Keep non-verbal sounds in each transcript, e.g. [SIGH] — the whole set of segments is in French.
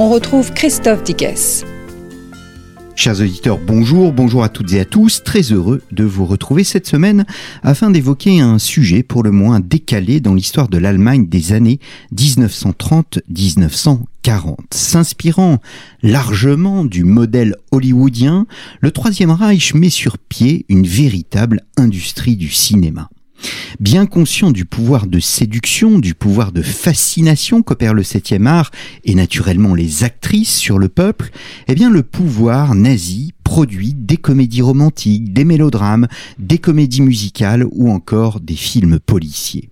On retrouve Christophe Dickès. Chers auditeurs, bonjour, bonjour à toutes et à tous, très heureux de vous retrouver cette semaine afin d'évoquer un sujet pour le moins décalé dans l'histoire de l'Allemagne des années 1930-1940. S'inspirant largement du modèle hollywoodien, le Troisième Reich met sur pied une véritable industrie du cinéma. Bien conscient du pouvoir de séduction, du pouvoir de fascination qu'opère le septième art et naturellement les actrices sur le peuple, eh bien le pouvoir nazi produit des comédies romantiques, des mélodrames, des comédies musicales ou encore des films policiers.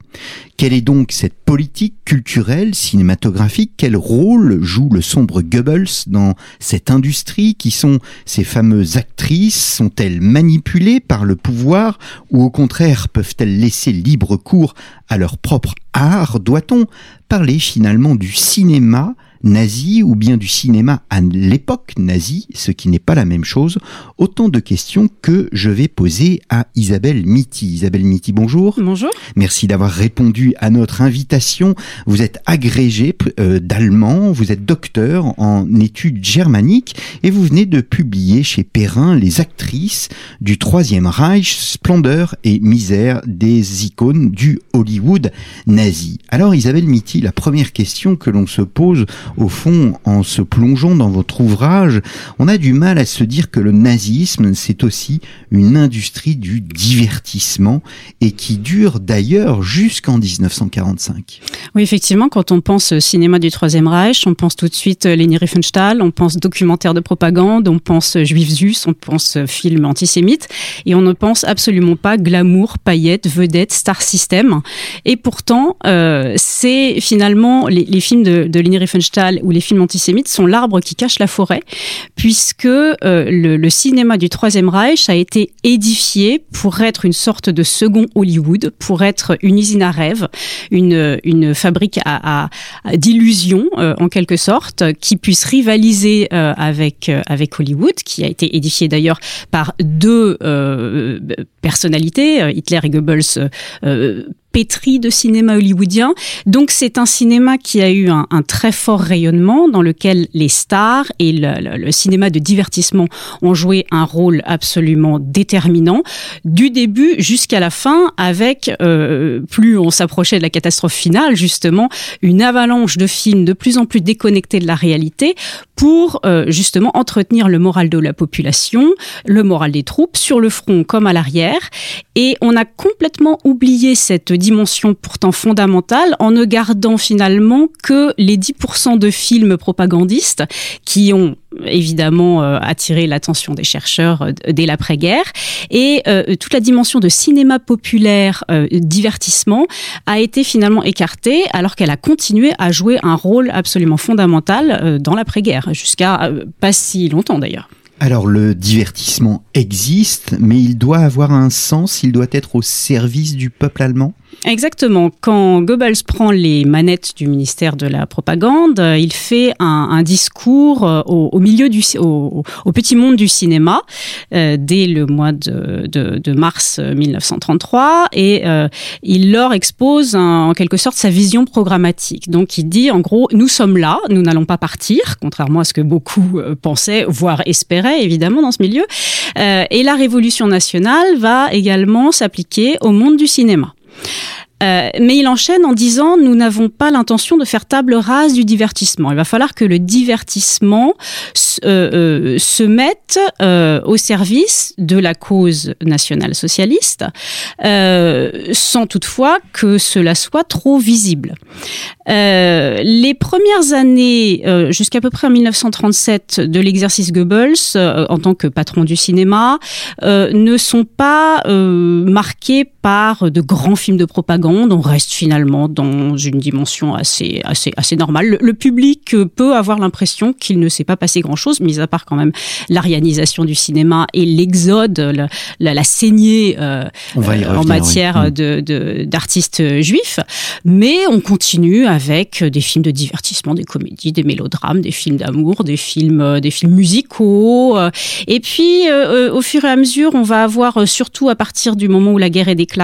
Quelle est donc cette politique culturelle, cinématographique? Quel rôle joue le sombre Goebbels dans cette industrie Qui sont ces fameuses actrices? Sont-elles manipulées par le pouvoir ou au contraire peuvent-elles laisser libre cours à leur propre art? Doit-on parler finalement du cinéma nazi ou bien du cinéma à l'époque nazie, ce qui n'est pas la même chose, autant de questions que je vais poser à Isabelle Mitty. Isabelle Mitty, bonjour. Bonjour. Merci d'avoir répondu à notre invitation. Vous êtes agrégé euh, d'allemand, vous êtes docteur en études germaniques et vous venez de publier chez Perrin les actrices du Troisième Reich, splendeur et misère des icônes du Hollywood nazi. Alors Isabelle Mitty, la première question que l'on se pose au fond, en se plongeant dans votre ouvrage, on a du mal à se dire que le nazisme, c'est aussi une industrie du divertissement et qui dure d'ailleurs jusqu'en 1945. Oui, effectivement, quand on pense cinéma du Troisième Reich, on pense tout de suite Leni Riefenstahl, on pense documentaire de propagande, on pense juif zus, on pense film antisémite, et on ne pense absolument pas glamour, paillettes, vedettes, star system. Et pourtant, euh, c'est finalement les, les, films de, de Leni Riefenstahl ou les films antisémites sont l'arbre qui cache la forêt, puisque euh, le, cinéma du Troisième Reich a été édifié pour être une sorte de second Hollywood, pour être une usine à rêve, une, une fabrique à, d'illusions euh, en quelque sorte, qui puisse rivaliser euh, avec avec Hollywood, qui a été édifié d'ailleurs par deux personnalités, Hitler et Goebbels pétri de cinéma hollywoodien. Donc c'est un cinéma qui a eu un, très fort rayonnement dans lequel les stars et le, cinéma de divertissement ont joué un rôle absolument déterminant du début jusqu'à la fin avec euh, plus on s'approchait de la catastrophe finale justement une avalanche de films de plus en plus déconnectés de la réalité pour euh, justement entretenir le moral de la population, le moral des troupes sur le front comme à l'arrière et on a complètement oublié cette pourtant fondamentale en ne gardant finalement que les 10% de films propagandistes qui ont évidemment euh, attiré l'attention des chercheurs euh, dès l'après-guerre et euh, toute la dimension de cinéma populaire divertissement a été finalement écartée alors qu'elle a continué à jouer un rôle absolument fondamental dans l'après-guerre jusqu'à pas si longtemps d'ailleurs. Alors le divertissement existe, mais il doit avoir un sens, il doit être au service du peuple allemand? Exactement. Quand Goebbels prend les manettes du ministère de la propagande, il fait un, discours euh, au, milieu du au, petit monde du cinéma euh, dès le mois de, mars 1933 et euh, il leur expose en quelque sorte sa vision programmatique. Donc il dit en gros nous sommes là, nous n'allons pas partir, contrairement à ce que beaucoup pensaient, voire espéraient évidemment dans ce milieu. et la révolution nationale va également s'appliquer au monde du cinéma. Euh, mais il enchaîne en disant nous n'avons pas l'intention de faire table rase du divertissement. Il va falloir que le divertissement euh, euh, se mette au service de la cause nationale socialiste, sans toutefois que cela soit trop visible. les premières années, jusqu'à peu près en 1937, de l'exercice Goebbels en tant que patron du cinéma, ne sont pas marquées de grands films de propagande. On reste finalement dans une dimension assez, assez, assez normale. Le, public peut avoir l'impression qu'il ne s'est pas passé grand-chose, mis à part quand même l'arianisation du cinéma et l'exode, la, la, saignée euh, en matière mm. de d'artistes juifs. Mais on continue avec des films de divertissement, des comédies, des mélodrames, des films d'amour, des films, des films musicaux. Et puis, au fur et à mesure, on va avoir surtout à partir du moment où la guerre est déclarée,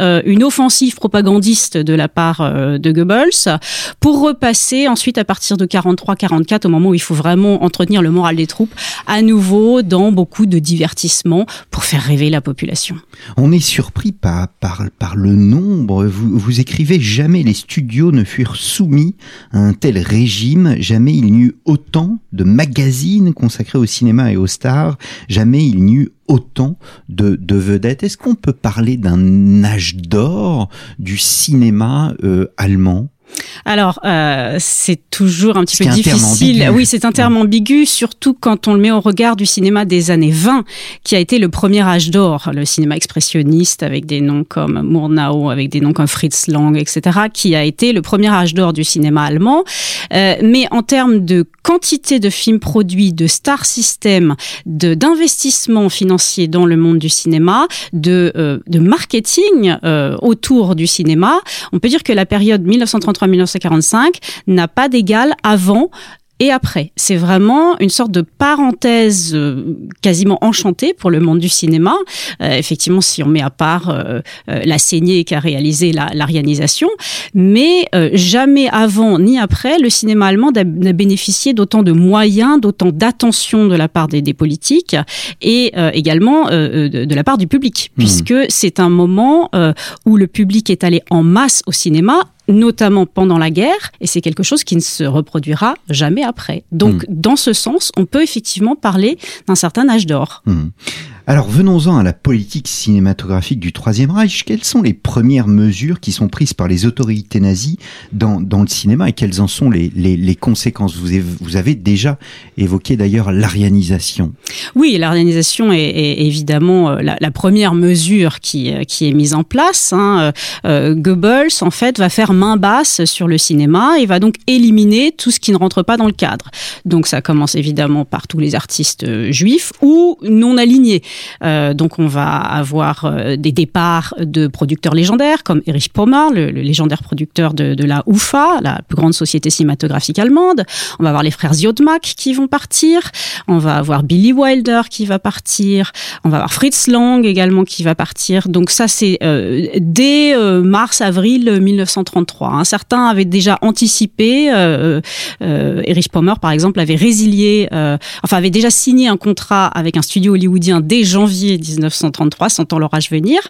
euh, une offensive propagandiste de la part euh, de Goebbels, pour repasser ensuite à partir de 43-44, au moment où il faut vraiment entretenir le moral des troupes, à nouveau dans beaucoup de divertissements pour faire rêver la population. On est surpris par, par, le nombre. Vous, vous écrivez jamais les studios ne furent soumis à un tel régime, jamais il n'y eut autant de magazines consacrés au cinéma et aux stars, jamais il n'y eut autant de, vedettes. Est-ce qu'on peut parler d'un âge d'or du cinéma euh, allemand? Alors, euh, c'est toujours un petit peu difficile. Oui, c'est un terme ambigu, surtout quand on le met au regard du cinéma des années 20, qui a été le premier âge d'or, le cinéma expressionniste avec des noms comme Murnau, avec des noms comme Fritz Lang, etc., qui a été le premier âge d'or du cinéma allemand. Euh, mais en termes de quantité de films produits, de star system, de d'investissement financier dans le monde du cinéma, de, euh, de marketing euh, autour du cinéma, on peut dire que la période 1933-1945 n'a pas d'égal avant et après. C'est vraiment une sorte de parenthèse euh, quasiment enchantée pour le monde du cinéma. Euh, effectivement, si on met à part euh, la saignée qui a réalisé l'arianisation, mais jamais avant ni après, le cinéma allemand n'a bénéficié d'autant de moyens, d'autant d'attention de la part des, politiques et également de, la part du public, mmh. puisque c'est un moment où le public est allé en masse au cinéma notamment pendant la guerre, et c'est quelque chose qui ne se reproduira jamais après. Donc, hmm. dans ce sens, on peut effectivement parler d'un certain âge d'or. Hmm. Alors venons-en à la politique cinématographique du Troisième Reich. Quelles sont les premières mesures qui sont prises par les autorités nazies dans, le cinéma et quelles en sont les, conséquences? Vous avez, déjà évoqué d'ailleurs l'arianisation. Oui, l'arianisation est, évidemment euh, la, première mesure qui, euh, qui est mise en place. Hein. Euh, Goebbels, en fait, va faire main basse sur le cinéma et va donc éliminer tout ce qui ne rentre pas dans le cadre. Donc ça commence évidemment par tous les artistes juifs ou non alignés. Euh, donc on va avoir euh, des départs de producteurs légendaires comme Erich Pommer, le, légendaire producteur de, la UFA, la plus grande société cinématographique allemande. On va avoir les frères Ziodmak qui vont partir. On va avoir Billy Wilder qui va partir. On va avoir Fritz Lang également qui va partir. Donc ça c'est euh, dès mars-avril 1933. Hein. Certains avaient déjà anticipé. Erich Pommer par exemple avait résilié, enfin avait déjà signé un contrat avec un studio hollywoodien dès janvier 1933, sentant l'orage venir.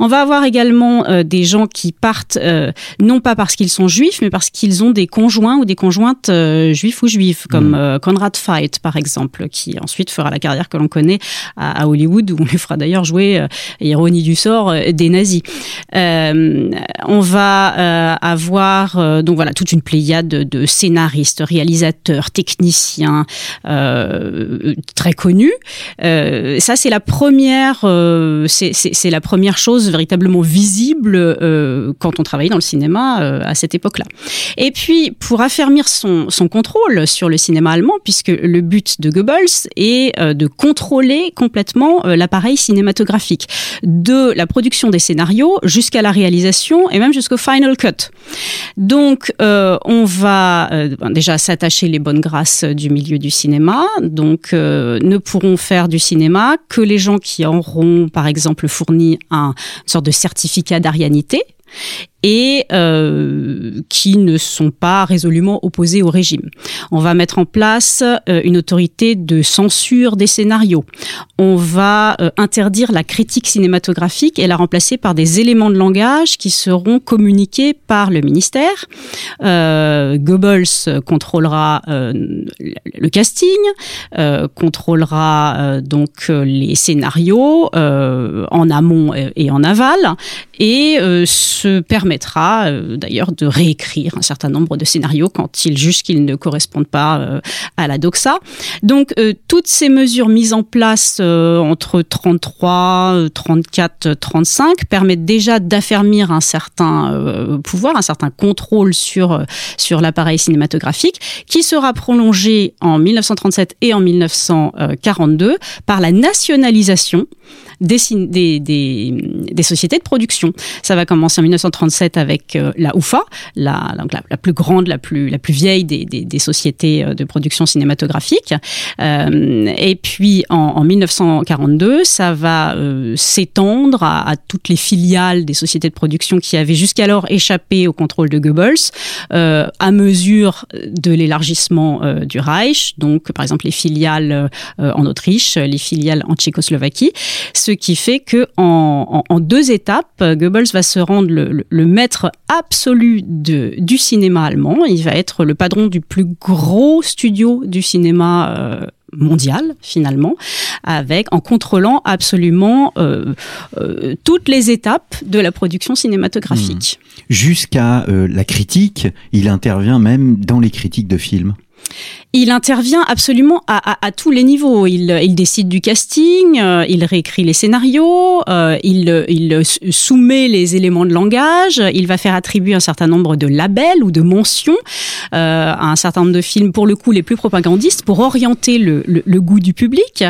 On va avoir également euh, des gens qui partent euh, non pas parce qu'ils sont juifs, mais parce qu'ils ont des conjoints ou des conjointes euh, juifs ou juifs, comme mm. Conrad Veidt par exemple, qui ensuite fera la carrière que l'on connaît à, Hollywood, où on lui fera d'ailleurs jouer, ironie du sort, des nazis. on va avoir donc voilà toute une pléiade de, de scénaristes, réalisateurs, techniciens très connus. ça c'est la première, euh, c'est la première chose véritablement visible euh, quand on travaillait dans le cinéma euh, à cette époque-là. Et puis, pour affermir son, contrôle sur le cinéma allemand, puisque le but de Goebbels est de contrôler complètement l'appareil cinématographique, de la production des scénarios jusqu'à la réalisation et même jusqu'au final cut. Donc, on va déjà s'attacher les bonnes grâces du milieu du cinéma, donc ne pourront faire du cinéma que les gens qui auront, par exemple, fourni un, une sorte de certificat d'arianité et euh, qui ne sont pas résolument opposés au régime. On va mettre en place euh, une autorité de censure des scénarios. On va euh, interdire la critique cinématographique et la remplacer par des éléments de langage qui seront communiqués par le ministère. Goebbels contrôlera le casting, contrôlera donc les scénarios en amont et en aval et se permettra d'ailleurs de réécrire un certain nombre de scénarios quand il juge qu'ils ne correspondent pas à la doxa. Donc toutes ces mesures mises en place entre 33, 34, 35 permettent déjà d'affermir un certain pouvoir, un certain contrôle sur sur l'appareil cinématographique qui sera prolongé en 1937 et en 1942 par la nationalisation des, sociétés de production. Ça va commencer en 1937 avec euh, la UFA, la, la, plus grande, la plus, la plus vieille des, sociétés euh, de production cinématographique. Euh, et puis en, 1942, ça va s'étendre à, toutes les filiales des sociétés de production qui avaient jusqu'alors échappé au contrôle de Goebbels à mesure de l'élargissement du Reich. Donc par exemple les filiales en Autriche, les filiales en Tchécoslovaquie. Qui fait que en, deux étapes, Goebbels va se rendre le, maître absolu du cinéma allemand. Il va être le patron du plus gros studio du cinéma. Euh, mondial finalement, avec en contrôlant absolument euh, euh, toutes les étapes de la production cinématographique. Hmm. Jusqu'à la critique, il intervient même dans les critiques de films. Il intervient absolument à, tous les niveaux. Il, décide du casting, euh, il réécrit les scénarios, euh, il, soumet les éléments de langage, il va faire attribuer un certain nombre de labels ou de mentions euh, à un certain nombre de films, pour le coup les plus propagandistes, pour orienter le, goût du public.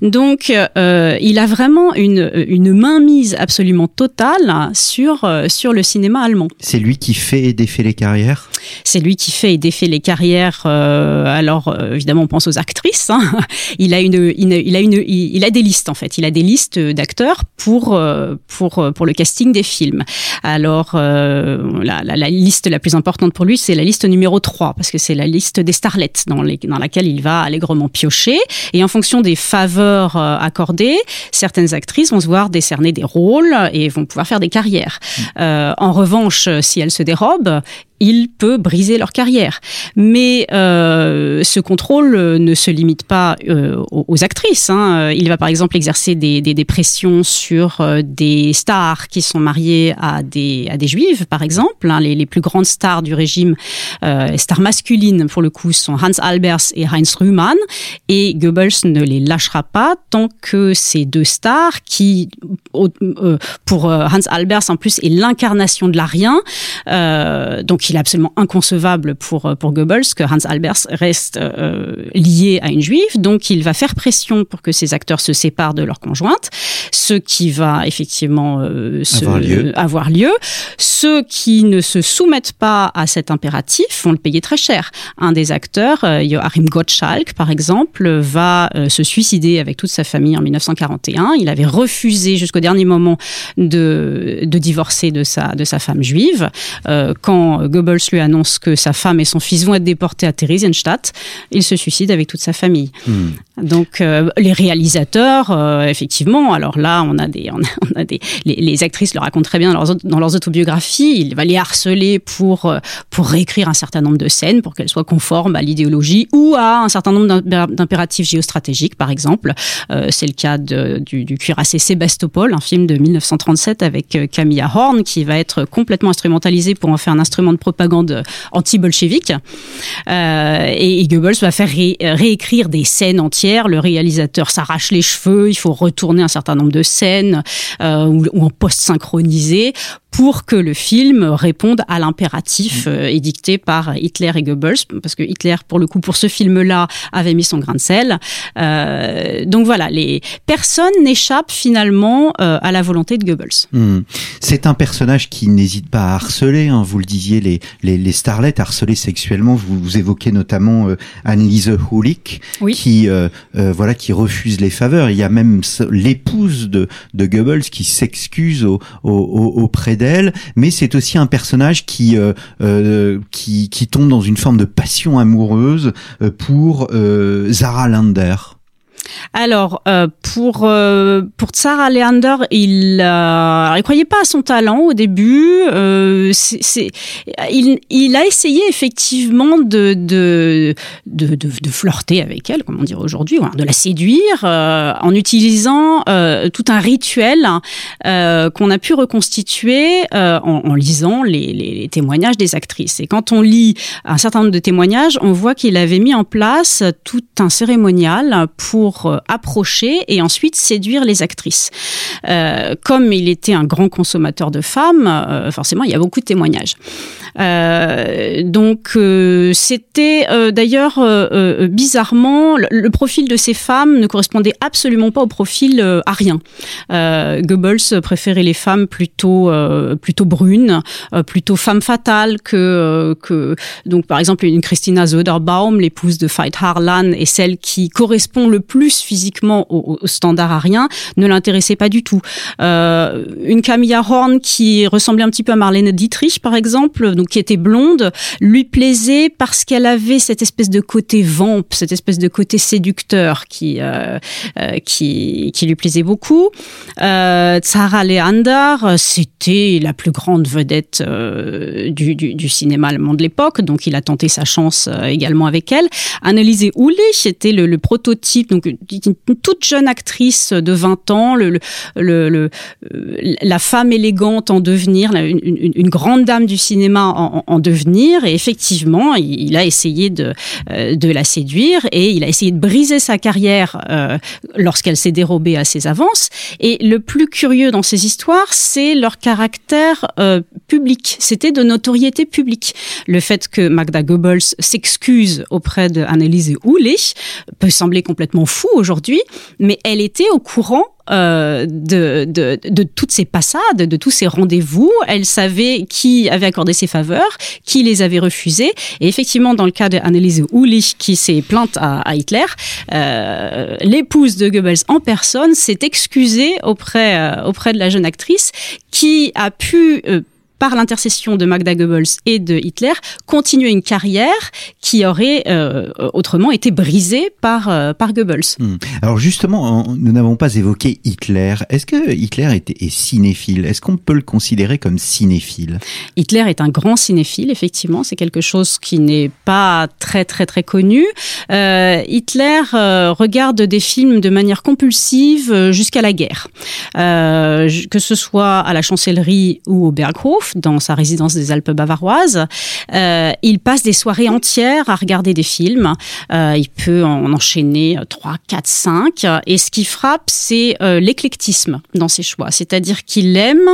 Donc il a vraiment une, une mainmise absolument totale sur, sur le cinéma allemand. C'est lui qui fait et défait les carrières? C'est lui qui fait et défait les carrières alors euh, évidemment, on pense aux actrices. Hein. [LAUGHS] Il a une, il a une, il a des listes en fait. Il a des listes d'acteurs pour euh, pour pour le casting des films. Alors euh, la, la, liste la plus importante pour lui, c'est la liste numéro 3 parce que c'est la liste des starlets dans, les, dans laquelle il va allègrement piocher. Et en fonction des faveurs accordées, certaines actrices vont se voir décerner des rôles et vont pouvoir faire des carrières. Mmh. en revanche, si elles se dérobent, il peut briser leur carrière. Mais euh, ce contrôle euh, ne se limite pas euh, aux, actrices. Hein. Il va par exemple exercer des, des, des pressions sur euh, des stars qui sont mariées à des, à des juives, par exemple. Hein. Les, plus grandes stars du régime, stars masculines pour le coup, sont Hans Albers et Heinz Rühmann. Et Goebbels ne les lâchera pas tant que ces deux stars, qui pour Hans Albers en plus est l'incarnation de l'arien, donc il est absolument inconcevable pour, euh, pour Goebbels que Hans Albers reste euh, lié à une juive. Donc, il va faire pression pour que ces acteurs se séparent de leur conjointe, ce qui va effectivement euh, avoir, lieu. Ceux qui ne se soumettent pas à cet impératif vont le payer très cher. Un des acteurs, Joachim Gottschalk, par exemple, va se suicider avec toute sa famille en 1941. Il avait refusé jusqu'au dernier moment de, de divorcer de sa, de sa femme juive. quand Goebbels lui annonce que sa femme et son fils vont être déportés à Theresienstadt, il se suicide avec toute sa famille. Hmm. Donc euh, les réalisateurs, euh, effectivement, alors là on a des, on a, des, les, actrices le racontent très bien dans leurs, dans leurs, autobiographies. Il va les harceler pour euh, pour réécrire un certain nombre de scènes pour qu'elles soient conformes à l'idéologie ou à un certain nombre d'impératifs géostratégiques, par exemple. C'est le cas de, du, du cuirassé Sébastopol, un film de 1937 avec Camilla Horn qui va être complètement instrumentalisé pour en faire un instrument de propagande anti-bolchevique. et, Goebbels va faire réécrire des scènes entières le réalisateur s'arrache les cheveux, il faut retourner un certain nombre de scènes euh, ou, ou en post-synchronisé pour que le film réponde à l'impératif mm. euh, édicté par Hitler et Goebbels, parce que Hitler, pour le coup, pour ce film-là, avait mis son grain de sel. Euh, donc voilà, les personnes n'échappent finalement euh, à la volonté de Goebbels. Mm. C'est un personnage qui n'hésite pas à harceler, hein, vous le disiez, les, les, les starlets harceler sexuellement. Vous, vous évoquez notamment euh, Anneliese Hulik, qui euh, voilà qui refuse les faveurs. Il y a même l'épouse de, de Goebbels qui s'excuse au, au, auprès d'elle, mais c'est aussi un personnage qui, euh, euh, qui, qui tombe dans une forme de passion amoureuse euh, pour Zara Lander. Alors, euh, pour euh, pour Tsar Leander, il euh, il croyait pas à son talent au début. Euh, c'est, il, il a essayé effectivement de de, de, de, flirter avec elle, comment dire aujourd'hui, de la séduire euh, en utilisant euh, tout un rituel qu'on a pu reconstituer en, en, lisant les, les, les, témoignages des actrices. Et quand on lit un certain nombre de témoignages, on voit qu'il avait mis en place tout un cérémonial pour approcher et ensuite séduire les actrices. Euh, comme il était un grand consommateur de femmes, euh, forcément, il y a beaucoup de témoignages. Euh, donc, euh, c'était euh, d'ailleurs bizarrement, le, profil de ces femmes ne correspondait absolument pas au profil arien. Goebbels préférait les femmes plutôt brunes, plutôt femmes fatales que que donc par exemple une Christina Söderbaum, l'épouse de Veit Harlan, et celle qui correspond le plus physiquement au, standard arien, ne l'intéressait pas du tout. Euh, une Camilla Horn qui ressemblait un petit peu à Marlène Dietrich, par exemple, donc qui était blonde, lui plaisait parce qu'elle avait cette espèce de côté vamp, cette espèce de côté séducteur qui euh, euh, qui, lui plaisait beaucoup. Euh, Leander, c'était la plus grande vedette du, du, cinéma allemand de l'époque, donc il a tenté sa chance également avec elle. Anneliese Ulich était le, le prototype, donc une toute jeune actrice de 20 ans, le, le, le la femme élégante en devenir, une, grande dame du cinéma en, en, devenir. Et effectivement, il, a essayé de, euh, de la séduire et il a essayé de briser sa carrière euh, lorsqu'elle s'est dérobée à ses avances. Et le plus curieux dans ces histoires, c'est leur caractère euh, public. C'était de notoriété publique. Le fait que Magda Goebbels s'excuse auprès de Anneliese Ulich peut sembler complètement fou aujourd'hui, mais elle était au courant euh, de, de, de, toutes ces passades, de tous ces rendez-vous. Elle savait qui avait accordé ses faveurs, qui les avait refusés. Et effectivement, dans le cas d'Anneliese Ulich, qui s'est plainte à, à Hitler, euh, l'épouse de Goebbels en personne s'est excusée auprès, euh, auprès de la jeune actrice qui a pu euh, par l'intercession de Magda Goebbels et de Hitler, continuer une carrière qui aurait euh, autrement été brisée par, euh, par Goebbels. Hmm. Alors justement, nous n'avons pas évoqué Hitler. Est-ce que Hitler était, est cinéphile? Est-ce qu'on peut le considérer comme cinéphile? Hitler est un grand cinéphile, effectivement. C'est quelque chose qui n'est pas très très très connu. Euh, Hitler euh, regarde des films de manière compulsive euh, jusqu'à la guerre. Euh, que ce soit à la chancellerie ou au Berghof, dans sa résidence des Alpes bavaroises. Euh, il passe des soirées entières à regarder des films. Euh, il peut en enchaîner 3, 4, 5. Et ce qui frappe, c'est euh, l'éclectisme dans ses choix. C'est-à-dire qu'il aime,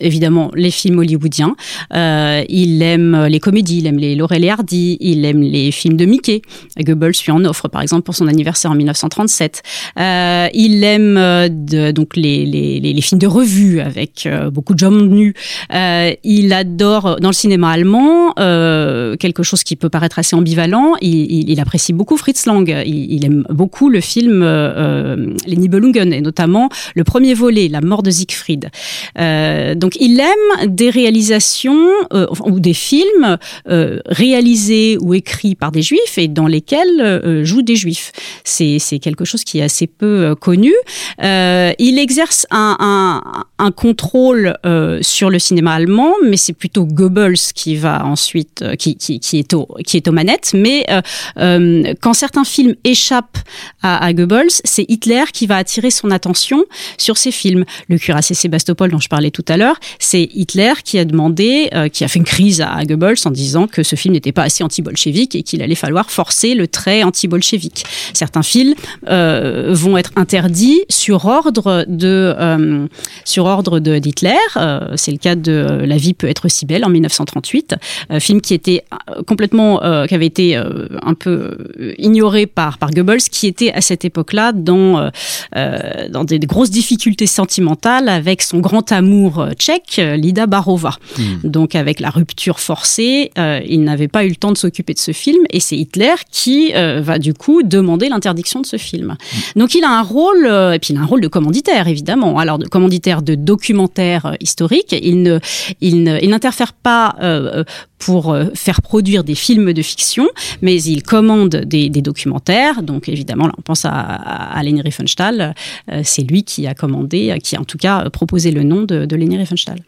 évidemment, les films hollywoodiens. Il aime les comédies, il aime les Laurel et Hardy, il aime les films de Mickey. Goebbels lui en offre, par exemple, pour son anniversaire en 1937. Euh, il aime donc les, films de revue avec beaucoup de John Euh, il adore dans le cinéma allemand euh, quelque chose qui peut paraître assez ambivalent. Il, apprécie beaucoup Fritz Lang. Il, aime beaucoup le film euh, Les Nibelungen et notamment le premier volet, La mort de Siegfried. Euh, donc il aime des réalisations euh, ou des films euh, réalisés ou écrits par des juifs et dans lesquels jouent des juifs. C'est quelque chose qui est assez peu connu. il exerce un, contrôle euh, sur le cinéma allemand, mais c'est plutôt Goebbels qui va ensuite, euh, qui, qui, est, au, qui est aux manettes. Mais euh, euh, quand certains films échappent à, Goebbels, c'est Hitler qui va attirer son attention sur ces films. Le cuirassé Sébastopol dont je parlais tout à l'heure, c'est Hitler qui a demandé, euh, qui a fait une crise à, Goebbels en disant que ce film n'était pas assez anti-bolchevique et qu'il allait falloir forcer le trait anti-bolchevique. Certains films euh, vont être interdits sur ordre de sur ordre d'Hitler. Euh, c'est le cas de euh, La vie peut être si belle en 1938, euh, film qui était complètement, qui avait été un peu ignoré par par Goebbels, qui était à cette époque-là dans dans des, grosses difficultés sentimentales avec son grand amour tchèque, Lida Barova. Mmh. Donc avec la rupture forcée, il n'avait pas eu le temps de s'occuper de ce film et c'est Hitler qui va du coup demander l'interdiction de ce film. Mmh. Donc il a un rôle, et puis il a un rôle de commanditaire évidemment. Alors de commanditaire de documentaire historique. Il ne, il n'interfère pas euh, pour faire produire des films de fiction, mais il commande des, documentaires. Donc évidemment, là, on pense à, à, Leni Riefenstahl. c'est lui qui a commandé, qui a en tout cas proposé le nom de, de Leni Riefenstahl.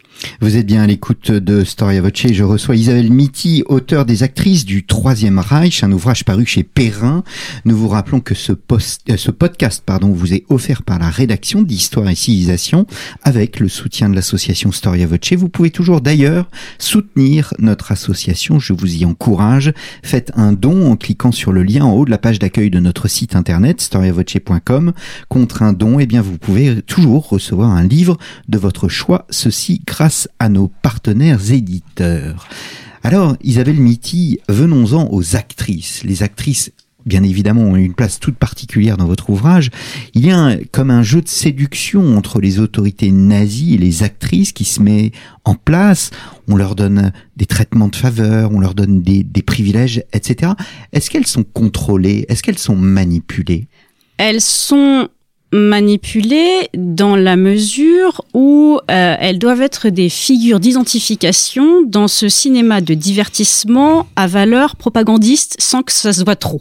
Vous êtes bien à l'écoute de Storia Voce. Je reçois Isabelle Mitty, auteure des actrices du Troisième Reich, un ouvrage paru chez Perrin. Nous vous rappelons que ce, euh, ce podcast pardon, vous est offert par la rédaction d'Histoire et Civilisation avec le soutien de l'association Storia Voce. Vous pouvez toujours d'ailleurs soutenir notre association. Je vous y encourage. Faites un don en cliquant sur le lien en haut de la page d'accueil de notre site internet storiavoce.com. Contre un don, eh bien, vous pouvez toujours recevoir un livre de votre choix. Ceci grâce à nos partenaires éditeurs. Alors, Isabelle Mitty, venons-en aux actrices. Les actrices bien évidemment ont une place toute particulière dans votre ouvrage. Il y a comme un jeu de séduction entre les autorités nazies et les actrices qui se met en place. On leur donne des traitements de faveur, on leur donne des, des privilèges, etc. Est-ce qu'elles sont contrôlées? Est-ce qu'elles sont manipulées? Elles sont manipulées dans la mesure où euh, elles doivent être des figures d'identification dans ce cinéma de divertissement à valeur propagandiste sans que ça se voit trop.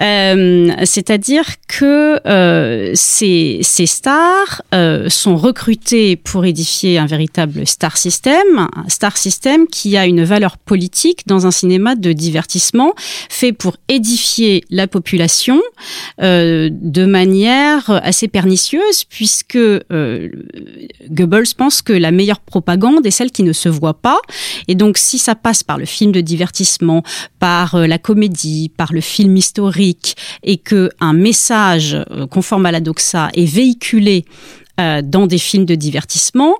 Euh, c'est-à-dire que euh, ces, stars euh, sont recrutées pour édifier un véritable star system, un star system qui a une valeur politique dans un cinéma de divertissement fait pour édifier la population de manière assez pernicieuse, puisque Goebbels pense que la meilleure propagande est celle qui ne se voit pas. Et donc, si ça passe par le film de divertissement, par la comédie, par le film historique, et que un message euh, conforme à la doxa est véhiculé euh, dans des films de divertissement,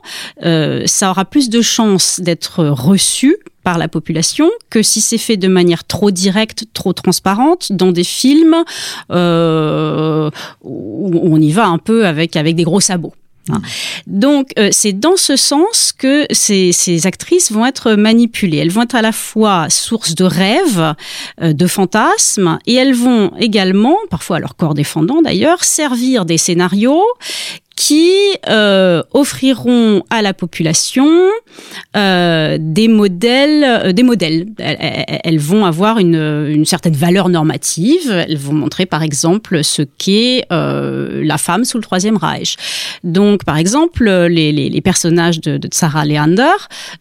euh, ça aura plus de chances d'être reçu par la population que si c'est fait de manière trop directe, trop transparente, dans des films où on y va un peu avec, avec des gros sabots. Hein. Donc, euh, c'est dans ce sens que ces, ces, actrices vont être manipulées. Elles vont être à la fois source de rêves, euh, de fantasmes, et elles vont également, parfois à leur corps défendant d'ailleurs, servir des scénarios qui euh, offriront à la population euh, des modèles, euh, des modèles. Elles, vont avoir une, une, certaine valeur normative. Elles vont montrer, par exemple, ce qu'est euh, la femme sous le Troisième Reich. Donc, par exemple, les, les, les personnages de, de, Sarah Leander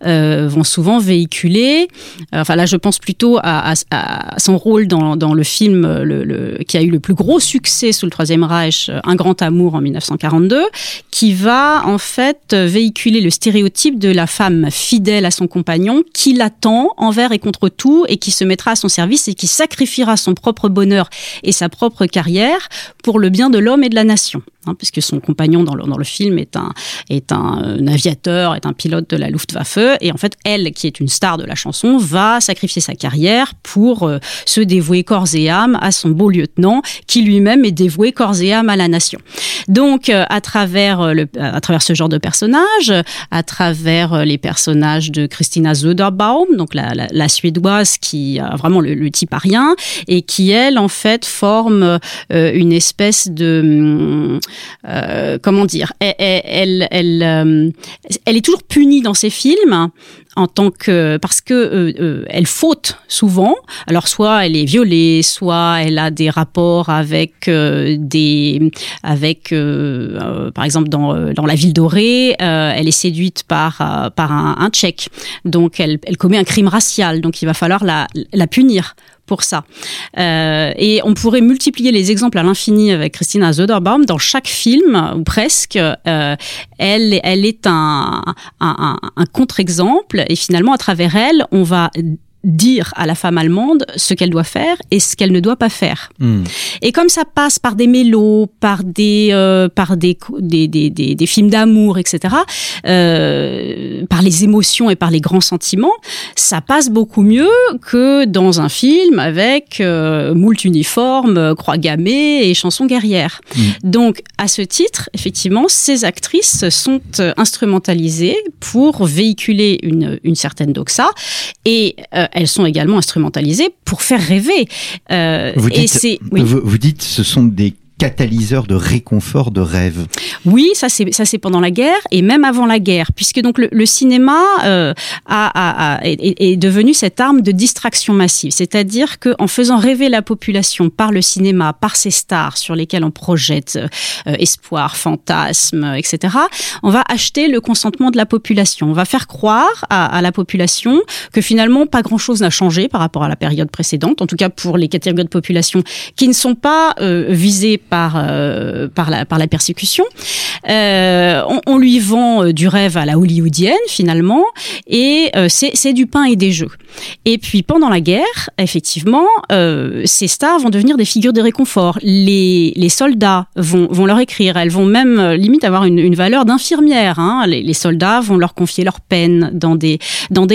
euh, vont souvent véhiculer. enfin, là, je pense plutôt à, à, à son rôle dans, dans le film le, le, qui a eu le plus gros succès sous le Troisième Reich, Un grand amour en 1942 qui va en fait véhiculer le stéréotype de la femme fidèle à son compagnon, qui l'attend envers et contre tout et qui se mettra à son service et qui sacrifiera son propre bonheur et sa propre carrière pour le bien de l'homme et de la nation. Hein, puisque son compagnon dans le, dans le film est un, est un, euh, aviateur, est un pilote de la Luftwaffe, et en fait, elle, qui est une star de la chanson, va sacrifier sa carrière pour euh, se dévouer corps et âme à son beau lieutenant, qui lui-même est dévoué corps et âme à la nation. Donc, euh, à travers le, à travers ce genre de personnages, à travers les personnages de Christina Söderbaum, donc la, suédoise qui a vraiment le, type à rien, et qui elle, en fait, forme une espèce de euh, comment dire, elle, elle, euh, elle, est toujours punie dans ses films en tant que parce que euh, elle faute souvent. Alors soit elle est violée, soit elle a des rapports avec des avec par exemple dans dans la ville dorée, elle est séduite par par un, un tchèque. Donc elle elle commet un crime racial. Donc il va falloir la la punir pour ça. Euh, et on pourrait multiplier les exemples à l'infini avec Christina Söderbaum. Dans chaque film, ou presque, euh, elle, elle est un, un, un contre-exemple. Et finalement, à travers elle, on va dire à la femme allemande ce qu'elle doit faire et ce qu'elle ne doit pas faire. Hmm. Et comme ça passe par des mélos, par des euh, par des des, des, des, des films d'amour, etc., euh, par les émotions et par les grands sentiments, ça passe beaucoup mieux que dans un film avec euh, moult uniformes, croix gammée et chansons guerrières. Hmm. Donc, à ce titre, effectivement, ces actrices sont euh, instrumentalisées pour véhiculer une, une certaine doxa et euh, elles sont également instrumentalisées pour faire rêver. Euh, vous, dites, et vous, vous dites ce sont des catalyseur de réconfort, de rêve. Oui, ça c'est ça c'est pendant la guerre et même avant la guerre, puisque donc le, cinéma euh, a, a, est, devenu cette arme de distraction massive, c'est-à-dire que en faisant rêver la population par le cinéma, par ses stars sur lesquelles on projette euh, espoir, fantasme, etc., on va acheter le consentement de la population. On va faire croire à, à la population que finalement pas grand-chose n'a changé par rapport à la période précédente, en tout cas pour les catégories de population qui ne sont pas euh, visées par, euh, par, la, persécution. Euh, on, lui vend euh, du rêve à la hollywoodienne finalement, et c'est du pain et des jeux. Et puis pendant la guerre, effectivement, ces stars vont devenir des figures de réconfort. Les, soldats vont, leur écrire, elles vont même limite avoir une, valeur d'infirmière. Hein. Les, soldats vont leur confier leurs peines dans des,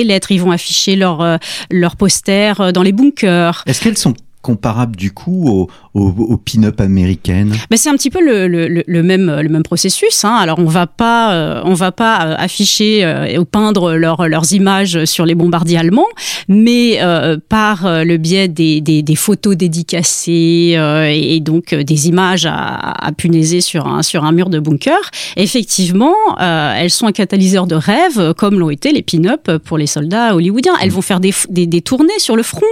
lettres, ils vont afficher leurs leur posters dans les bunkers. Est-ce qu'elles sont comparables du coup aux, aux, pin-up américaines Mais c'est un petit peu le, le, le, même le même processus. Hein. Alors on va pas euh, on va pas euh, afficher euh, ou peindre leur, leurs images sur les bombardiers allemands, mais euh, par le biais des, des, des photos dédicacées et, donc des images à, à punaiser sur un sur un mur de bunker, effectivement, elles sont un catalyseur de rêve, comme l'ont été les pin-up pour les soldats hollywoodiens. Elles vont faire des, des, des tournées sur le front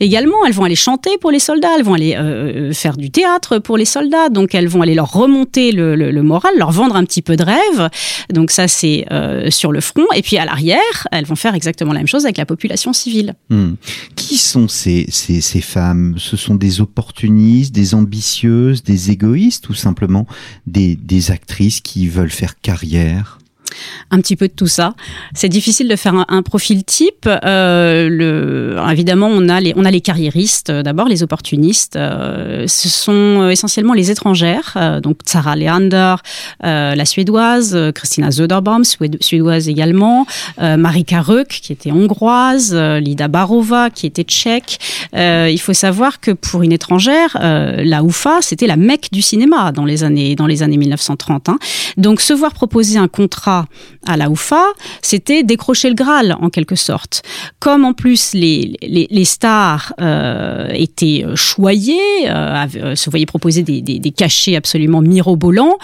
également. Elles vont aller chanter pour les soldats. Elles vont aller euh, faire du théâtre pour les soldats. Donc elles vont aller leur remonter le, le, le moral, leur vendre un petit peu de rêve. Donc ça c'est euh, sur le front. Et puis à l'arrière, elles vont faire exactement la même chose avec la population civile. Hmm. Qui sont ces, ces, ces femmes? Ce sont des opportunistes, des ambitieuses, des égoïstes ou simplement des, des actrices qui veulent faire carrière? Un petit peu de tout ça. C'est difficile de faire un, profil type. Euh, évidemment, on a les, on a les carriéristes, euh, d'abord les opportunistes. Euh, ce sont essentiellement les étrangères, donc Sarah Leander, la suédoise, Christina Söderbaum, suédoise également, Marika Rök, qui était hongroise, Lida Barova, qui était tchèque. il faut savoir que pour une étrangère, la UFA, c'était la mecque du cinéma dans les années, dans les années 1930. Hein. Donc, se voir proposer un contrat à la UFA, c'était décrocher le Graal en quelque sorte. Comme en plus les, les, stars euh, étaient choyées, euh, euh, se voyaient proposer des, des, des cachets absolument mirobolants,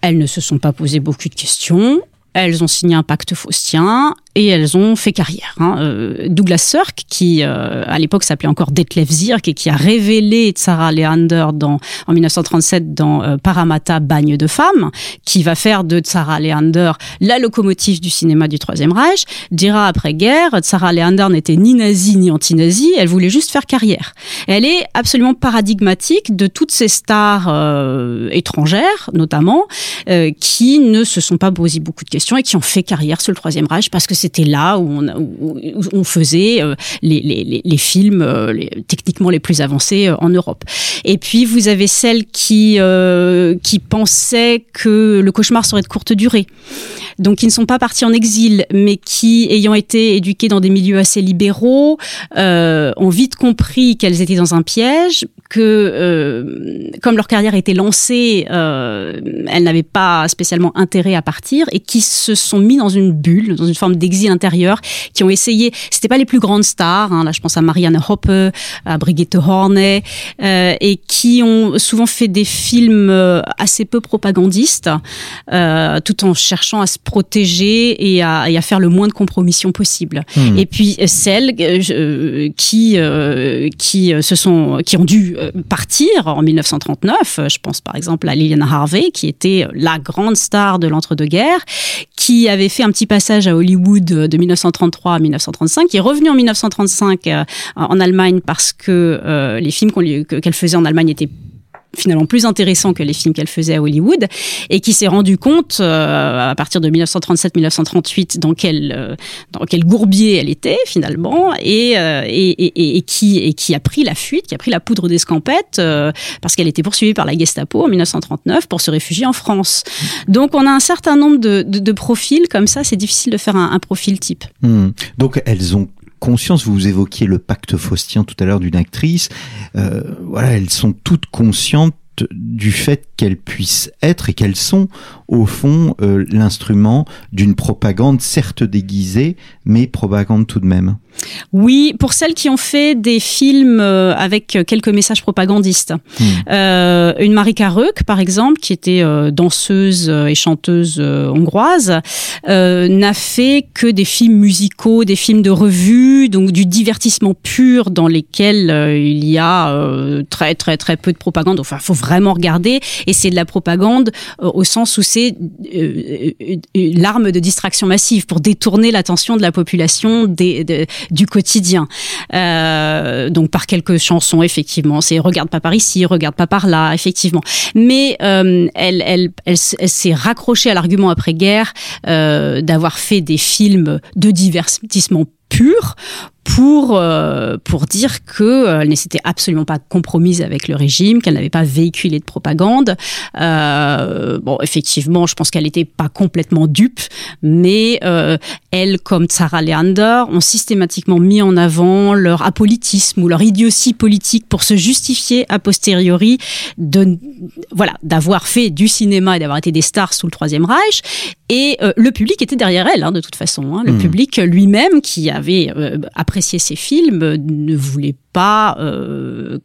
elles ne se sont pas posé beaucoup de questions. Elles ont signé un pacte faustien et elles ont fait carrière. Hein. Euh, Douglas Sirk, qui euh, à l'époque s'appelait encore Detlef Zirk et qui a révélé Sarah Leander dans, en 1937 dans euh, Paramata, Bagne de femmes, qui va faire de Sarah Leander la locomotive du cinéma du Troisième Reich, dira après-guerre, Sarah Leander n'était ni nazie ni anti-nazie, elle voulait juste faire carrière. elle est absolument paradigmatique de toutes ces stars euh, étrangères, notamment, qui ne se sont pas posé beaucoup de questions et qui ont fait carrière sur le Troisième Reich parce que c'était là où on, faisait euh, les, films euh, techniquement les plus avancés euh, en Europe. Et puis vous avez celles qui qui pensaient que le cauchemar serait de courte durée, donc qui ne sont pas partis en exil, mais qui ayant été éduquées dans des milieux assez libéraux, ont vite compris qu'elles étaient dans un piège, que euh, comme leur carrière était lancée, euh, elles n'avaient pas spécialement intérêt à partir et qui se sont mis dans une bulle, dans une forme d'exil exil intérieur, qui ont essayé. C'était pas les plus grandes stars. Hein, là, je pense à Marianne Hoppe, à Brigitte Horney, euh, et qui ont souvent fait des films euh, assez peu propagandistes, euh, tout en cherchant à se protéger et à, et à faire le moins de compromissions possible. Mmh. Et puis celles euh, qui euh, qui se sont qui ont dû partir en 1939. Je pense par exemple à Lillian Harvey, qui était la grande star de l'entre-deux-guerres, qui avait fait un petit passage à Hollywood de 1933 à 1935, qui est revenu en 1935 euh, en Allemagne parce que euh, les films qu'elle faisait en Allemagne étaient finalement plus intéressant que les films qu'elle faisait à Hollywood et qui s'est rendu compte euh, à partir de 1937-1938 dans quel euh, dans quel gourbier elle était finalement et, euh, et, et, et, qui et qui a pris la fuite, qui a pris la poudre d'escampette euh, parce qu'elle était poursuivie par la Gestapo en 1939 pour se réfugier en France. Donc on a un certain nombre de, de, de profils comme ça, c'est difficile de faire un, un profil type. Mmh. Donc elles ont conscience, vous évoquiez le pacte faustien tout à l'heure d'une actrice, euh, voilà, elles sont toutes conscientes du fait qu'elles puissent être et qu'elles sont au fond euh, l'instrument d'une propagande certes déguisée mais propagande tout de même. Oui, pour celles qui ont fait des films euh, avec quelques messages propagandistes. Hmm. Euh, une Marika Rök, par exemple, qui était euh, danseuse et chanteuse hongroise, n'a fait que des films musicaux, des films de revue, donc du divertissement pur dans lesquels il y a très très très peu de propagande. Enfin, faut vraiment regarder, et c'est de la propagande au sens où c'est l'arme de distraction massive pour détourner l'attention de la population des, du quotidien. Euh, donc par quelques chansons, effectivement, c'est regarde pas par ici, regarde pas par là, effectivement. Mais euh, elle, elle, elle, s'est raccrochée à l'argument après-guerre euh, d'avoir fait des films de divertissement pur pour euh, pour dire que euh, elle ne s'était absolument pas compromise avec le régime, qu'elle n'avait pas véhiculé de propagande. Euh, bon, effectivement, je pense qu'elle n'était pas complètement dupe, mais euh, elle, comme Sarah Leander, ont systématiquement mis en avant leur apolitisme ou leur idiotie politique pour se justifier a posteriori de voilà d'avoir fait du cinéma et d'avoir été des stars sous le Troisième Reich. Et euh, le public était derrière elle, hein, de toute façon. Hein. Le mmh. public lui-même, qui avait apprécié ces films, ne voulait euh,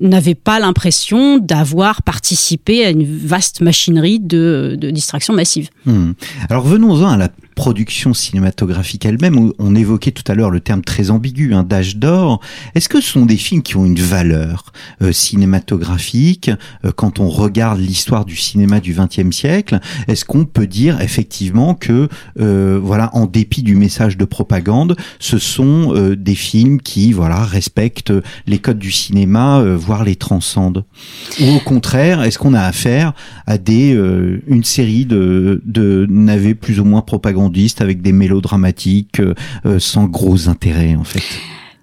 n'avait pas l'impression d'avoir participé à une vaste machinerie de, distraction massive. Hmm. Alors venons-en à la production cinématographique elle-même. On évoquait tout à l'heure le terme très ambigu, un d'âge d'or. Est-ce que ce sont des films qui ont une valeur euh, cinématographique euh, quand on regarde l'histoire du cinéma du XXe siècle? Est-ce qu'on peut dire effectivement que, voilà, en dépit du message de propagande, ce sont des films qui, voilà, respectent les codes du cinéma, euh, voire les transcendent Ou au contraire, est-ce qu'on a affaire à des une série de, de navets plus ou moins propagandistes avec des mélodramatiques euh, euh, sans gros intérêt en fait?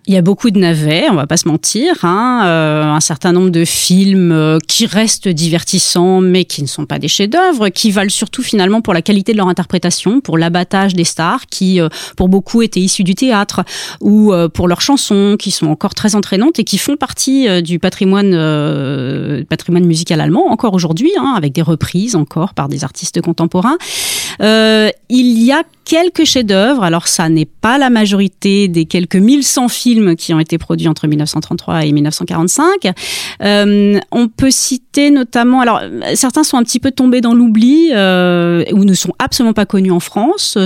Il y a beaucoup de navets, on va pas se mentir, hein, euh, un certain nombre de films euh, qui restent divertissants mais qui ne sont pas des chefs-d'œuvre, qui valent surtout finalement pour la qualité de leur interprétation, pour l'abattage des stars qui euh, pour beaucoup étaient issus du théâtre ou pour leurs chansons qui sont encore très entraînantes et qui font partie du patrimoine patrimoine musical allemand encore aujourd'hui hein, avec des reprises encore par des artistes contemporains. Il y a quelques chefs-d'œuvre, alors ça n'est pas la majorité des quelques 1100 films qui ont été produits entre 1933 et 1945. Euh, on peut citer notamment, alors certains sont un petit peu tombés dans l'oubli euh, ou ne sont absolument pas connus en France.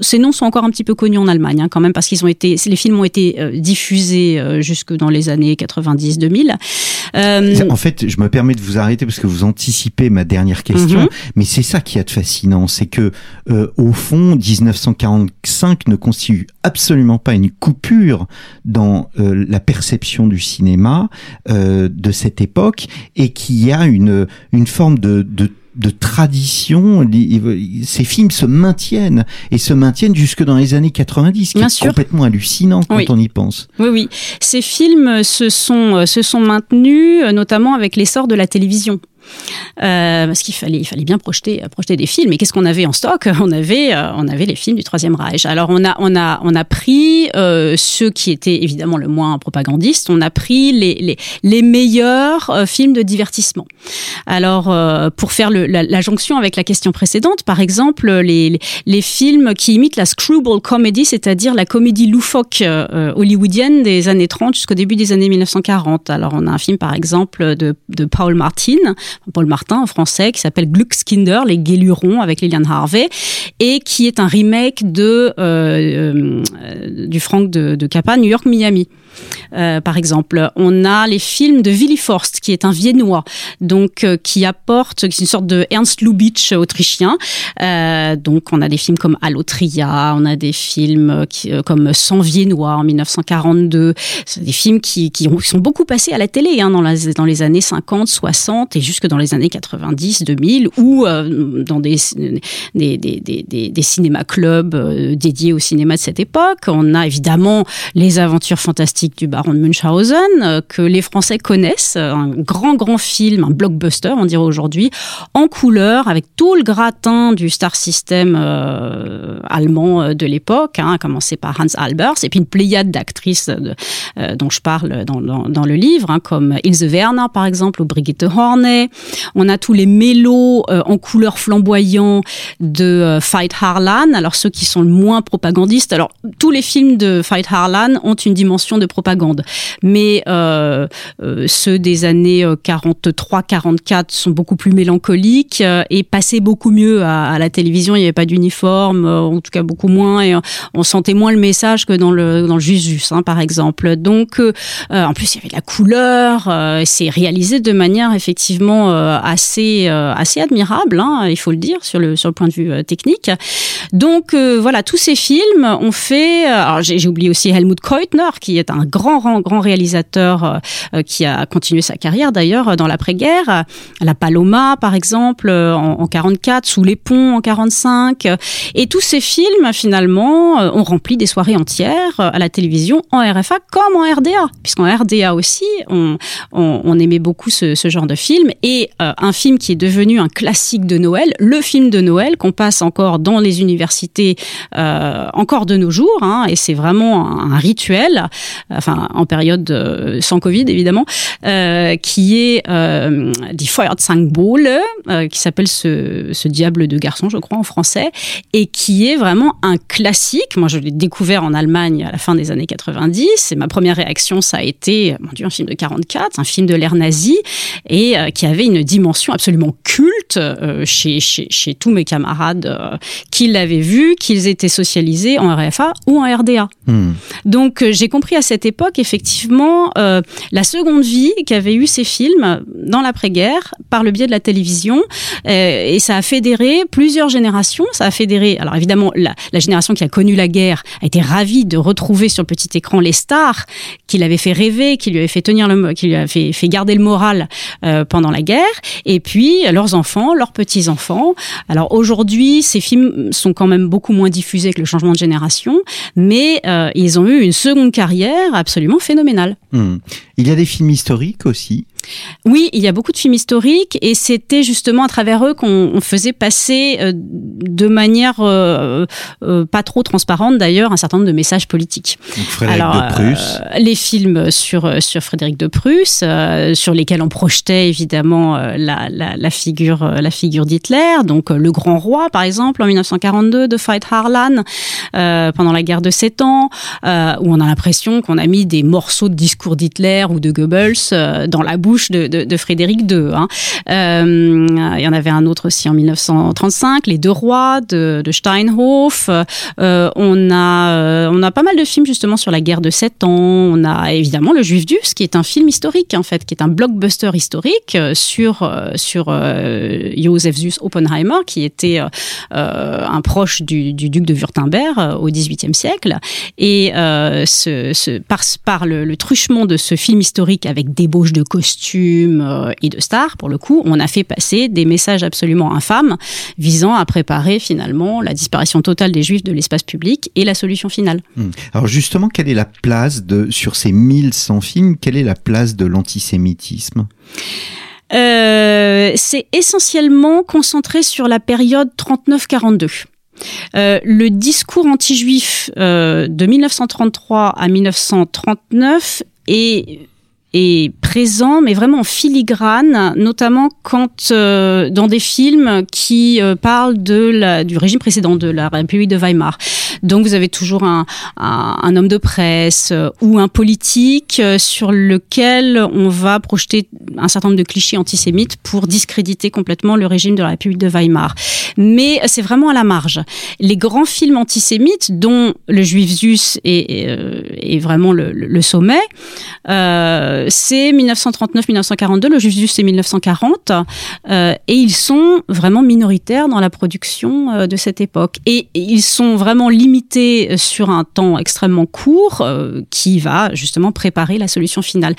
Ces noms sont encore un petit peu connus en Allemagne hein, quand même parce qu'ils ont été, les films ont été euh, diffusés jusque dans les années 90-2000. En fait, je me permets de vous arrêter parce que vous anticipez ma dernière question, mhm. mais c'est ça qui est fascinant, c'est que au fond, 1945 ne constitue absolument pas une coupure dans euh, la perception du cinéma euh, de cette époque et qu'il y a une, une forme de, de de tradition, ces films se maintiennent et se maintiennent jusque dans les années 90, ce qui est complètement hallucinant quand on y pense. Oui, oui. Ces films se sont, se sont maintenus, notamment avec l'essor de la télévision. Euh, parce qu'il fallait, bien projeter, des films. Et qu'est-ce qu'on avait en stock? [LAUGHS] On avait, euh, on avait les films du Troisième Reich. Alors on a, pris euh, ceux qui étaient évidemment le moins propagandistes. On a pris les, meilleurs films de divertissement. Alors pour faire la, jonction avec la question précédente, par exemple, les, films qui imitent la screwball comedy, c'est-à-dire la comédie loufoque hollywoodienne des années 30 jusqu'au début des années 1940. Alors on a un film par exemple de Paul Martin Paul Martin en français, qui s'appelle Gluckskinder, les Guélurons avec Lilian Harvey, et qui est un remake de euh, euh, du Frank de, de Capra, New York Miami. Euh, par exemple. On a les films de Willy Forst, qui est un Viennois, donc euh, qui apporte, qui est une sorte de Ernst Lubitsch autrichien. Euh, donc on a des films comme Allotria, on a des films qui, comme Sans Viennois en 1942. C'est des films qui, qui, ont, qui, sont beaucoup passés à la télé hein, dans, la, dans les années 50, 60 et jusque dans les années 90, 2000, ou dans des, des, des, des, des cinéma clubs dédiés au cinéma de cette époque. On a évidemment les aventures fantastiques du baron de Munchausen, que les Français connaissent, un grand grand film, un blockbuster on dirait aujourd'hui, en couleur avec tout le gratin du star system allemand de l'époque, hein, à commencer par Hans Albers, et puis une pléiade d'actrices dont je parle dans, dans, le livre, hein, comme Ilse Werner par exemple ou Brigitte Horney. On a tous les mélos en couleur flamboyant de Fight Harlan. Alors ceux qui sont le moins propagandistes, alors tous les films de Fight Harlan ont une dimension de propagande, mais euh, euh, ceux des années 43-44 euh, sont beaucoup plus mélancoliques et passaient beaucoup mieux à, la télévision. Il n'y avait pas d'uniforme, en tout cas beaucoup moins, et on sentait moins le message que dans le dans le Jusus, hein, par exemple. Donc, en plus, il y avait de la couleur. c'est réalisé de manière effectivement assez assez admirable, hein, il faut le dire, sur le sur le point de vue technique. Donc voilà, tous ces films ont fait. Alors j'ai oublié aussi Helmut Keutner, qui est un grand, grand, réalisateur euh, qui a continué sa carrière d'ailleurs dans l'après-guerre. La Paloma, par exemple, en, en 44, Sous les ponts en 45. Et tous ces films, finalement, euh, ont rempli des soirées entières à la télévision en RFA comme en RDA, puisqu'en RDA aussi, on, aimait beaucoup ce, genre de film. Et euh, un film qui est devenu un classique de Noël, le film de Noël qu'on passe encore dans les universités euh, encore de nos jours, hein, et c'est vraiment un, rituel, enfin en période euh, sans Covid évidemment, euh, qui est euh, Die Feuerzangenbowle, euh, qui s'appelle ce, ce, diable de garçon, je crois en français, et qui est vraiment un classique. Moi, je l'ai découvert en Allemagne à la fin des années 90, et ma première réaction, ça a été, mon Dieu, un film de 44, un film de l'ère nazie, et qui avait une dimension absolument culte chez, chez, chez, tous mes camarades qui l'avaient vu, qu'ils étaient socialisés en RFA ou en RDA. Hmm. Donc j'ai compris à cette époque effectivement euh, la seconde vie qu'avaient eu ces films dans l'après-guerre par le biais de la télévision euh, et ça a fédéré plusieurs générations. Ça a fédéré alors évidemment la, génération qui a connu la guerre a été ravie de retrouver sur petit écran les stars qui l'avaient fait rêver, qui lui avaient fait tenir le, qui lui fait, garder le moral euh, pendant la guerre et puis leurs enfants, leurs petits enfants. Alors aujourd'hui ces films sont quand même beaucoup moins diffusés que le changement de génération, mais ils ont eu une seconde carrière absolument phénoménale. Hmm. Il y a des films historiques aussi oui, il y a beaucoup de films historiques et c'était justement à travers eux qu'on faisait passer euh, de manière euh, euh, pas trop transparente d'ailleurs un certain nombre de messages politiques. Donc Frédéric de Prusse. les films sur sur Frédéric de Prusse, sur lesquels on projetait évidemment la, la, la figure la figure d'Hitler, donc le Grand Roi par exemple en 1942 de Veit Harlan pendant la guerre de Sept Ans, où on a l'impression qu'on a mis des morceaux de discours d'Hitler ou de Goebbels dans la bouche de, Frédéric II. Hein. Euh, il y en avait un autre aussi en 1935, Les Deux Rois de, Steinhoff. Euh, on a euh, on a pas mal de films justement sur la guerre de Sept Ans. On a évidemment Le Juif d'Us, qui est un film historique en fait, qui est un blockbuster historique sur sur Joseph Zus Oppenheimer, qui était un proche du, duc de Württemberg au XVIIIe siècle. Et par le, le truchement de ce film historique avec débauche de costumes euh, et de stars, pour le coup, on a fait passer des messages absolument infâmes visant à préparer finalement la disparition totale des juifs de l'espace public et la solution finale. Hmm. Alors justement, quelle est la place de, sur ces 1100 films, quelle est la place de l'antisémitisme? Euh, c'est essentiellement concentré sur la période 39-42. Euh, le discours anti-juif de 1933 à 1939 est est présent, mais vraiment en filigrane, notamment quand euh, dans des films qui euh, parlent de la, du régime précédent de la République de Weimar. Donc vous avez toujours un, un, homme de presse euh, ou un politique sur lequel on va projeter un certain nombre de clichés antisémites pour discréditer complètement le régime de la République de Weimar. Mais c'est vraiment à la marge. Les grands films antisémites, dont Le Juif Zus est, est, est vraiment le, le sommet, euh, c'est 1939-1942, le Juste c'est 1940, et ils sont vraiment minoritaires dans la production de cette époque. Et, ils sont vraiment limités sur un temps extrêmement court qui va justement préparer la solution finale.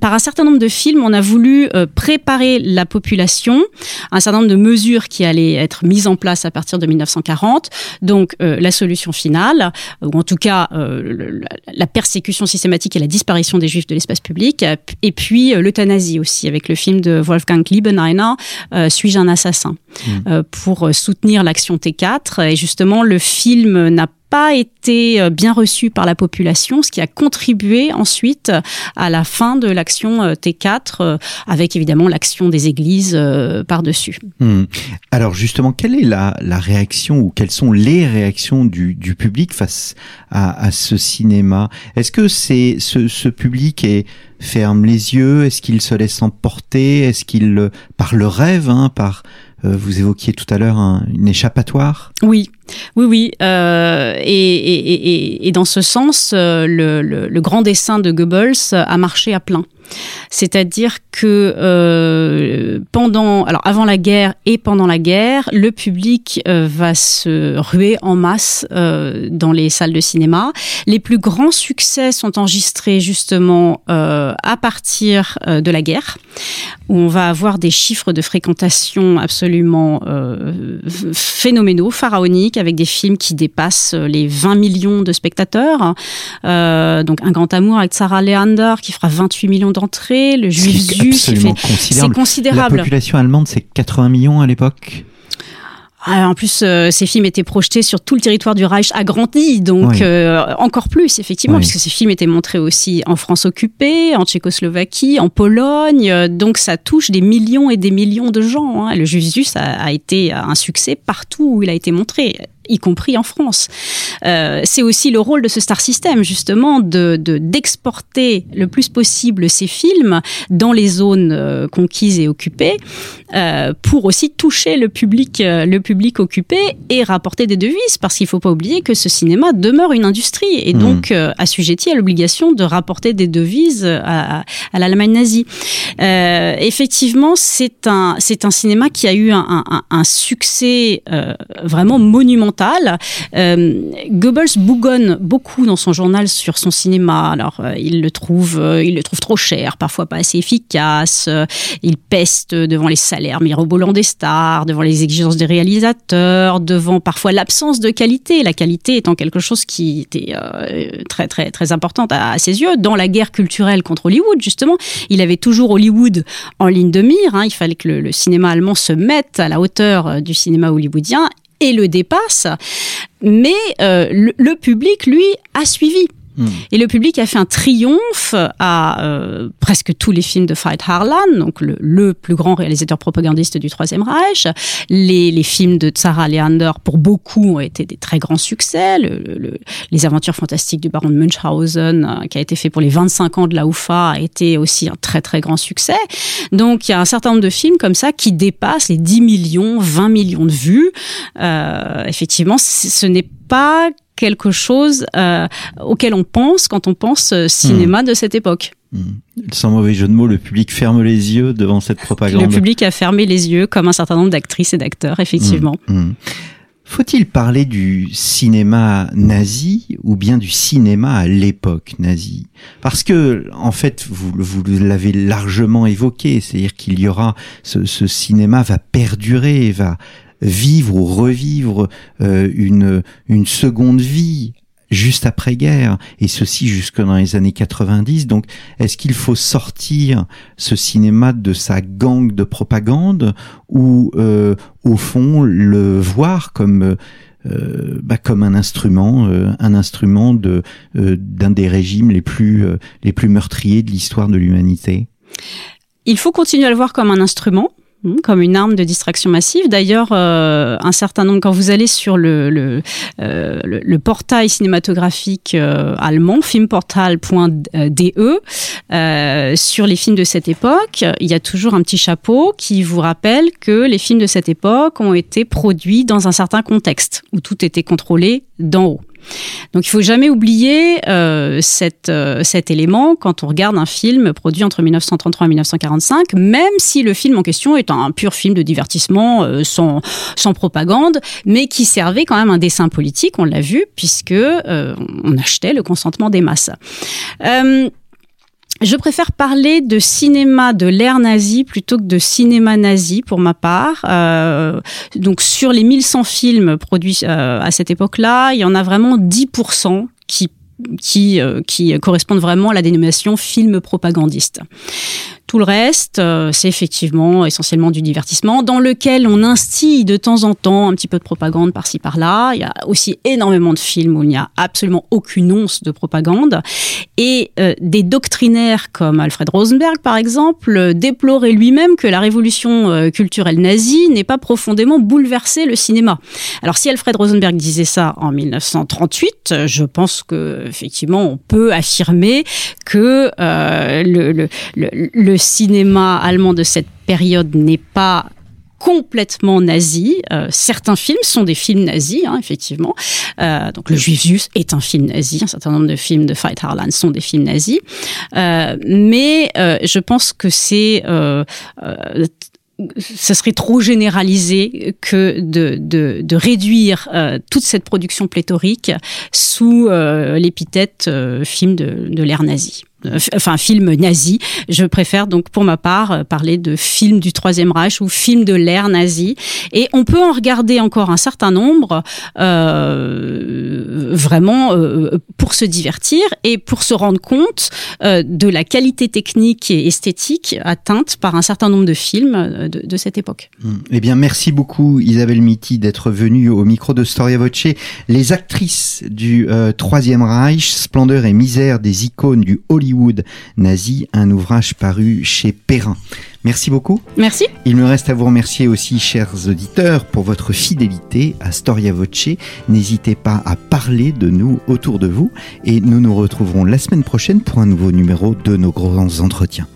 par un certain nombre de films, on a voulu préparer la population, un certain nombre de mesures qui allaient être mises en place à partir de 1940. Donc la solution finale, ou en tout cas la persécution systématique et la disparition des juifs de l'espace public, et puis euh, l'euthanasie aussi, avec le film de Wolfgang Liebenheiner, euh, Suis-je un assassin? Mmh. euh, pour soutenir l'action T4. Et justement, le film n'a pas été euh, bien reçu par la population, ce qui a contribué ensuite à la fin de l'action euh, T4, euh, avec évidemment l'action des églises par-dessus. Hmm. Alors justement, quelle est la, réaction ou quelles sont les réactions du, public face à, ce cinéma? Est-ce que c'est ce, public est ferme les yeux? Est-ce qu'il se laisse emporter? Est-ce qu'il par le rêve, hein, par vous évoquiez tout à l'heure une échappatoire? Oui, oui, oui. Euh, et, dans ce sens, euh, le, grand dessin de Goebbels a marché à plein. C'est-à-dire que euh, pendant, alors avant la guerre et pendant la guerre, le public va se ruer en masse dans les salles de cinéma. Les plus grands succès sont enregistrés justement à partir de la guerre, où on va avoir des chiffres de fréquentation absolument phénoménaux, pharaoniques avec des films qui dépassent les 20 millions de spectateurs. Euh, donc Un grand amour avec Sarah Leander qui fera 28 millions d'entrées, Le Juif Zu c'est considérable. La population allemande c'est 80 millions à l'époque. Ah, en plus, euh, ces films étaient projetés sur tout le territoire du Reich agrandi, donc euh, encore plus, effectivement, puisque ces films étaient montrés aussi en France occupée, en Tchécoslovaquie, en Pologne, euh, donc ça touche des millions et des millions de gens. Hein. Le Jusus a, a été un succès partout où il a été montré y compris en France. Euh, c'est aussi le rôle de ce star system, justement, de d'exporter le plus possible ces films dans les zones euh, conquises et occupées, euh, pour aussi toucher le public, le public occupé et rapporter des devises, parce qu'il faut pas oublier que ce cinéma demeure une industrie et mmh. donc assujetti à l'obligation de rapporter des devises à, à l'Allemagne nazie. effectivement, c'est un c'est un cinéma qui a eu un, un, un succès vraiment monumental euh, Goebbels bougonne beaucoup dans son journal sur son cinéma. Alors, euh, il le trouve, euh, il le trouve trop cher, parfois pas assez efficace. il peste devant les salaires mirobolants des stars, devant les exigences des réalisateurs, devant parfois l'absence de qualité. La qualité étant quelque chose qui était très très très importante à, ses yeux dans la guerre culturelle contre Hollywood. Justement, il avait toujours Hollywood en ligne de mire. Hein. Il fallait que le cinéma allemand se mette à la hauteur du cinéma hollywoodien et le dépasse. Mais euh, le, public, lui, a suivi. Et le public a fait un triomphe à euh, presque tous les films de Veit Harlan, donc le, le, plus grand réalisateur propagandiste du Troisième Reich. Les, les, films de Sarah Leander, pour beaucoup, ont été des très grands succès. Le, les aventures fantastiques du baron de Munchausen, euh, qui a été fait pour les 25 ans de la UFA, a été aussi un très très grand succès. Donc il y a un certain nombre de films comme ça qui dépassent les 10 millions, 20 millions de vues. Euh, effectivement, ce n'est pas quelque chose euh, auquel on pense quand on pense euh, cinéma hmm. de cette époque. Hmm. Sans mauvais jeu de mots, le public ferme les yeux devant cette propagande. Le public a fermé les yeux, comme un certain nombre d'actrices et d'acteurs, effectivement. Hmm. Faut-il parler du cinéma nazi ou bien du cinéma à l'époque nazie Parce que, en fait, vous, vous l'avez largement évoqué, c'est-à-dire qu'il y aura ce, ce cinéma va perdurer, va vivre ou revivre euh, une, une seconde vie juste après-guerre, et ceci jusque dans les années 90. Donc, est-ce qu'il faut sortir ce cinéma de sa gangue de propagande ou, euh, au fond, le voir comme euh, bah, comme un instrument, un instrument de d'un des régimes les plus les plus meurtriers de l'histoire de l'humanité? Il faut continuer à le voir comme un instrument. Hmm, comme une arme de distraction massive. D'ailleurs, euh, un certain nombre, quand vous allez sur le, euh, portail cinématographique euh, allemand, filmportal.de, sur les films de cette époque, il y a toujours un petit chapeau qui vous rappelle que les films de cette époque ont été produits dans un certain contexte, où tout était contrôlé d'en haut. Donc il faut jamais oublier euh, euh, cet élément quand on regarde un film produit entre 1933 et 1945, même si le film en question est un pur film de divertissement euh, sans, sans propagande, mais qui servait quand même un dessin politique, on l'a vu, puisque on achetait le consentement des masses. Je préfère parler de cinéma de l'ère nazie plutôt que de cinéma nazi pour ma part. Euh, donc sur les 1100 films produits euh, à cette époque-là, il y en a vraiment 10% qui qui, euh, qui correspondent vraiment à la dénomination film propagandiste. Tout le reste, euh, c'est effectivement essentiellement du divertissement dans lequel on instille de temps en temps un petit peu de propagande par-ci par-là. Il y a aussi énormément de films où il n'y a absolument aucune once de propagande. Et euh, des doctrinaires comme Alfred Rosenberg, par exemple, déploraient lui-même que la révolution culturelle nazie n'ait pas profondément bouleversé le cinéma. Alors si Alfred Rosenberg disait ça en 1938, je pense que effectivement on peut affirmer que le, le, cinéma allemand de cette période n'est pas complètement nazi. Euh, certains films sont des films nazis, hein, effectivement. Euh, donc le Juif est un film nazi. Un certain nombre de films de Veit Harlan sont des films nazis. Euh, mais je pense que c'est ce serait trop généralisé que de, de, de réduire toute cette production pléthorique sous l'épithète film de, de l'ère nazie. Enfin film nazi. Je préfère donc pour ma part euh, parler de film du Troisième Reich ou film de l'ère nazie. Et on peut en regarder encore un certain nombre euh, vraiment euh, pour se divertir et pour se rendre compte de la qualité technique et esthétique atteinte par un certain nombre de films de, cette époque. Mmh. Eh bien, merci beaucoup Isabelle Mitty d'être venue au micro de Storia Voce. Les actrices du Troisième Reich, splendeur et misère des icônes du Hollywood Hollywood nazi, un ouvrage paru chez Perrin. Merci beaucoup. Merci. Il me reste à vous remercier aussi, chers auditeurs, pour votre fidélité à Storia Voce. N'hésitez pas à parler de nous autour de vous et nous nous retrouverons la semaine prochaine pour un nouveau numéro de nos grands entretiens.